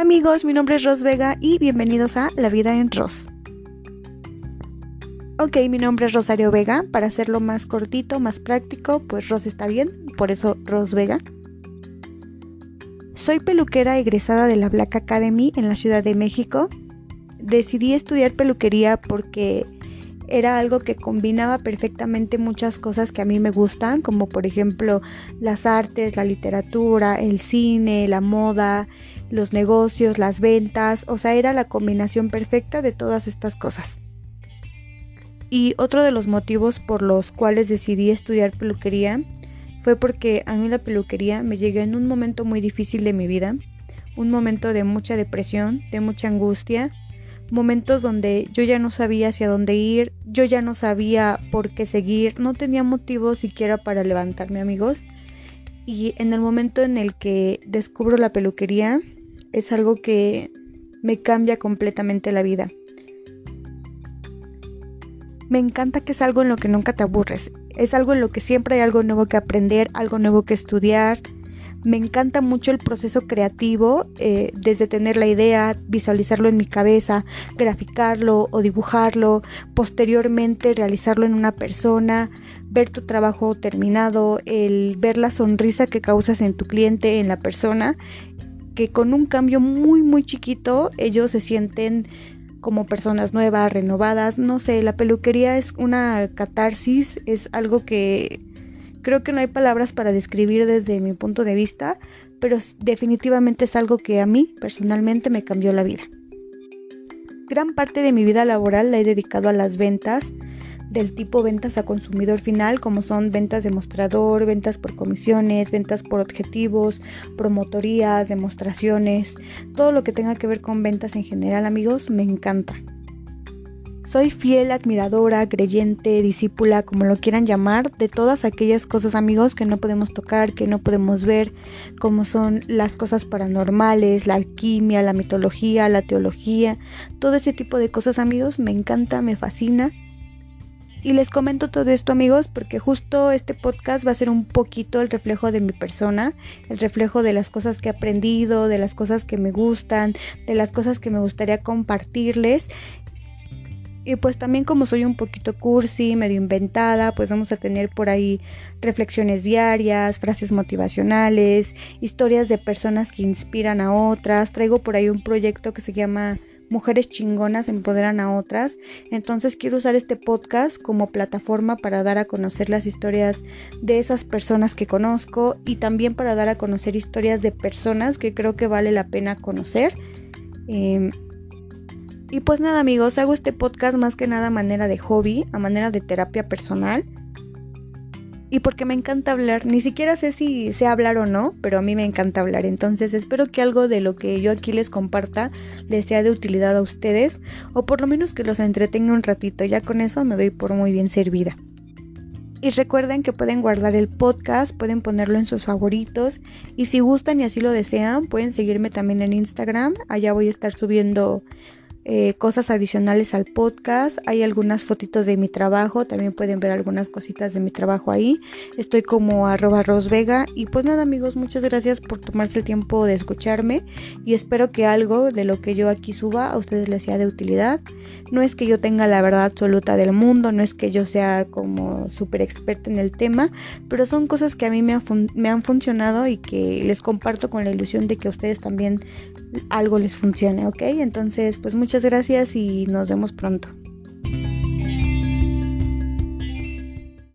Amigos, mi nombre es Ros Vega y bienvenidos a La Vida en Ros. Ok, mi nombre es Rosario Vega. Para hacerlo más cortito, más práctico, pues Ros está bien, por eso Ros Vega. Soy peluquera egresada de la Black Academy en la Ciudad de México. Decidí estudiar peluquería porque era algo que combinaba perfectamente muchas cosas que a mí me gustan, como por ejemplo las artes, la literatura, el cine, la moda, los negocios, las ventas, o sea, era la combinación perfecta de todas estas cosas. Y otro de los motivos por los cuales decidí estudiar peluquería fue porque a mí la peluquería me llegó en un momento muy difícil de mi vida, un momento de mucha depresión, de mucha angustia, momentos donde yo ya no sabía hacia dónde ir, yo ya no sabía por qué seguir, no tenía motivo siquiera para levantarme amigos. Y en el momento en el que descubro la peluquería, es algo que me cambia completamente la vida. Me encanta que es algo en lo que nunca te aburres, es algo en lo que siempre hay algo nuevo que aprender, algo nuevo que estudiar, me encanta mucho el proceso creativo, eh, desde tener la idea, visualizarlo en mi cabeza, graficarlo o dibujarlo, posteriormente realizarlo en una persona, ver tu trabajo terminado, el ver la sonrisa que causas en tu cliente, en la persona, que con un cambio muy muy chiquito ellos se sienten como personas nuevas, renovadas, no sé, la peluquería es una catarsis, es algo que Creo que no hay palabras para describir desde mi punto de vista, pero definitivamente es algo que a mí personalmente me cambió la vida. Gran parte de mi vida laboral la he dedicado a las ventas del tipo ventas a consumidor final, como son ventas de mostrador, ventas por comisiones, ventas por objetivos, promotorías, demostraciones, todo lo que tenga que ver con ventas en general, amigos, me encanta. Soy fiel admiradora, creyente, discípula, como lo quieran llamar, de todas aquellas cosas amigos que no podemos tocar, que no podemos ver, como son las cosas paranormales, la alquimia, la mitología, la teología, todo ese tipo de cosas amigos me encanta, me fascina. Y les comento todo esto amigos porque justo este podcast va a ser un poquito el reflejo de mi persona, el reflejo de las cosas que he aprendido, de las cosas que me gustan, de las cosas que me gustaría compartirles y pues también como soy un poquito cursi, medio inventada, pues vamos a tener por ahí reflexiones diarias, frases motivacionales, historias de personas que inspiran a otras. Traigo por ahí un proyecto que se llama Mujeres chingonas empoderan a otras. Entonces quiero usar este podcast como plataforma para dar a conocer las historias de esas personas que conozco y también para dar a conocer historias de personas que creo que vale la pena conocer. Em, y pues nada amigos, hago este podcast más que nada a manera de hobby, a manera de terapia personal. Y porque me encanta hablar, ni siquiera sé si sé hablar o no, pero a mí me encanta hablar. Entonces espero que algo de lo que yo aquí les comparta les sea de utilidad a ustedes, o por lo menos que los entretenga un ratito. Ya con eso me doy por muy bien servida. Y recuerden que pueden guardar el podcast, pueden ponerlo en sus favoritos y si gustan y así lo desean, pueden seguirme también en Instagram. Allá voy a estar subiendo eh, cosas adicionales al podcast. Hay algunas fotitos de mi trabajo, también pueden ver algunas cositas de mi trabajo ahí. Estoy como arroba rosvega. Y pues nada amigos, muchas gracias por tomarse el tiempo de escucharme y espero que algo de lo que yo aquí suba a ustedes les sea de utilidad. No es que yo tenga la verdad absoluta del mundo, no es que yo sea como súper experta en el tema, pero son cosas que a mí me, me han funcionado y que les comparto con la ilusión de que a ustedes también algo les funcione, ¿ok? Entonces, pues muchas gracias y nos vemos pronto.